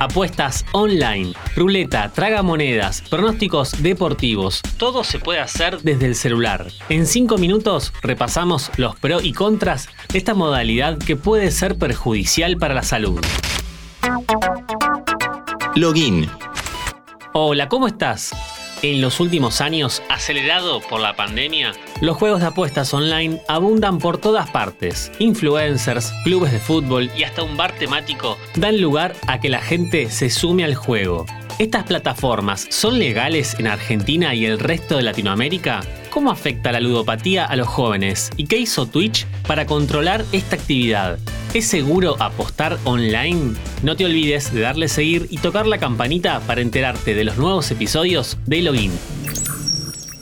apuestas online, ruleta, tragamonedas, pronósticos deportivos. Todo se puede hacer desde el celular. En 5 minutos repasamos los pros y contras de esta modalidad que puede ser perjudicial para la salud. Login. Hola, ¿cómo estás? En los últimos años, acelerado por la pandemia, los juegos de apuestas online abundan por todas partes. Influencers, clubes de fútbol y hasta un bar temático dan lugar a que la gente se sume al juego. ¿Estas plataformas son legales en Argentina y el resto de Latinoamérica? ¿Cómo afecta la ludopatía a los jóvenes? ¿Y qué hizo Twitch para controlar esta actividad? ¿Es seguro apostar online? No te olvides de darle seguir y tocar la campanita para enterarte de los nuevos episodios de Login.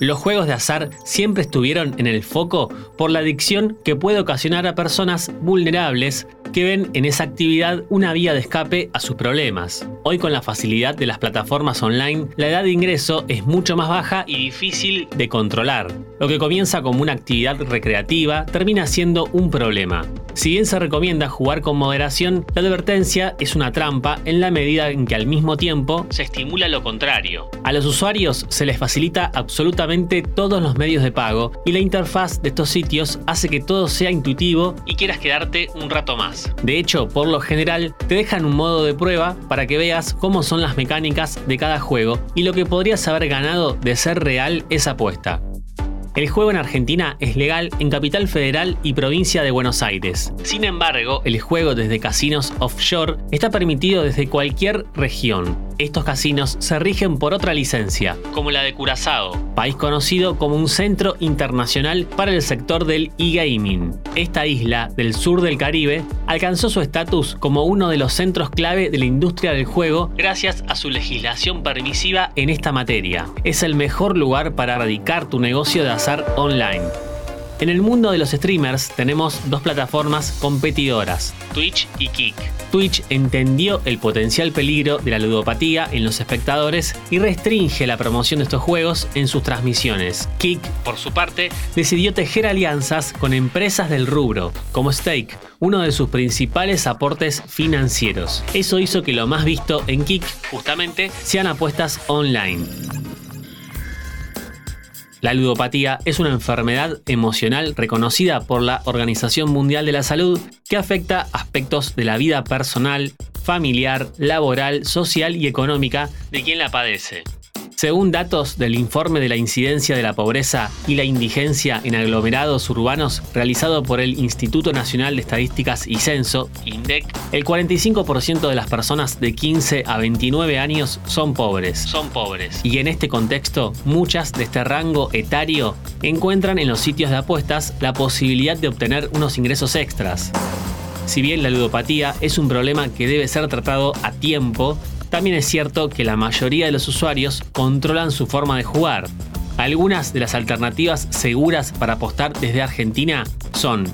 Los juegos de azar siempre estuvieron en el foco por la adicción que puede ocasionar a personas vulnerables que ven en esa actividad una vía de escape a sus problemas. Hoy con la facilidad de las plataformas online, la edad de ingreso es mucho más baja y difícil de controlar. Lo que comienza como una actividad recreativa termina siendo un problema. Si bien se recomienda jugar con moderación, la advertencia es una trampa en la medida en que al mismo tiempo se estimula lo contrario. A los usuarios se les facilita absolutamente todos los medios de pago y la interfaz de estos sitios hace que todo sea intuitivo y quieras quedarte un rato más. De hecho, por lo general, te dejan un modo de prueba para que veas cómo son las mecánicas de cada juego y lo que podrías haber ganado de ser real esa apuesta. El juego en Argentina es legal en Capital Federal y provincia de Buenos Aires. Sin embargo, el juego desde casinos offshore está permitido desde cualquier región. Estos casinos se rigen por otra licencia, como la de Curazao, país conocido como un centro internacional para el sector del e-gaming. Esta isla del sur del Caribe alcanzó su estatus como uno de los centros clave de la industria del juego gracias a su legislación permisiva en esta materia. Es el mejor lugar para erradicar tu negocio de azar online. En el mundo de los streamers tenemos dos plataformas competidoras, Twitch y Kick. Twitch entendió el potencial peligro de la ludopatía en los espectadores y restringe la promoción de estos juegos en sus transmisiones. Kick, por su parte, decidió tejer alianzas con empresas del rubro, como Stake, uno de sus principales aportes financieros. Eso hizo que lo más visto en Kick, justamente, sean apuestas online. La ludopatía es una enfermedad emocional reconocida por la Organización Mundial de la Salud que afecta aspectos de la vida personal, familiar, laboral, social y económica de quien la padece. Según datos del informe de la incidencia de la pobreza y la indigencia en aglomerados urbanos realizado por el Instituto Nacional de Estadísticas y Censo, INDEC, el 45% de las personas de 15 a 29 años son pobres. Son pobres. Y en este contexto, muchas de este rango etario encuentran en los sitios de apuestas la posibilidad de obtener unos ingresos extras. Si bien la ludopatía es un problema que debe ser tratado a tiempo, también es cierto que la mayoría de los usuarios controlan su forma de jugar. Algunas de las alternativas seguras para apostar desde Argentina son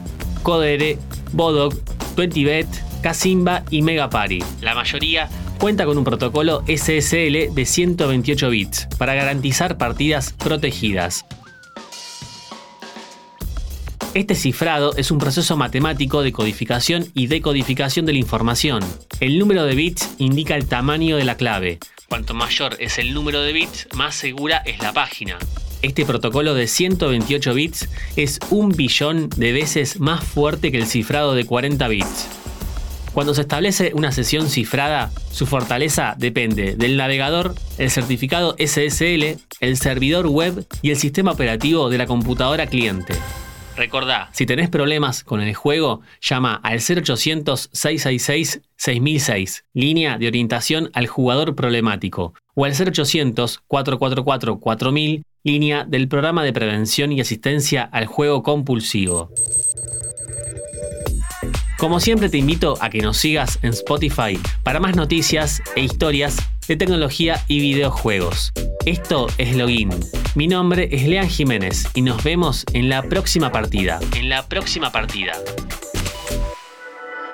Codere, Bodog, 20bet, Casimba y Megapari. La mayoría cuenta con un protocolo SSL de 128 bits para garantizar partidas protegidas. Este cifrado es un proceso matemático de codificación y decodificación de la información. El número de bits indica el tamaño de la clave. Cuanto mayor es el número de bits, más segura es la página. Este protocolo de 128 bits es un billón de veces más fuerte que el cifrado de 40 bits. Cuando se establece una sesión cifrada, su fortaleza depende del navegador, el certificado SSL, el servidor web y el sistema operativo de la computadora cliente. Recordá, si tenés problemas con el juego, llama al 0800-666-6006, línea de orientación al jugador problemático, o al 0800-444-4000, línea del programa de prevención y asistencia al juego compulsivo. Como siempre te invito a que nos sigas en Spotify para más noticias e historias de tecnología y videojuegos. Esto es Login. Mi nombre es Lean Jiménez y nos vemos en la próxima partida. En la próxima partida.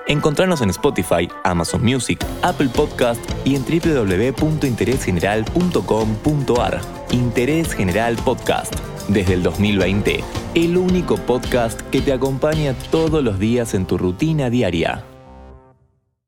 Encontrarnos en Spotify, Amazon Music, Apple Podcast y en www.interesgeneral.com.ar. Interés General Podcast. Desde el 2020, el único podcast que te acompaña todos los días en tu rutina diaria.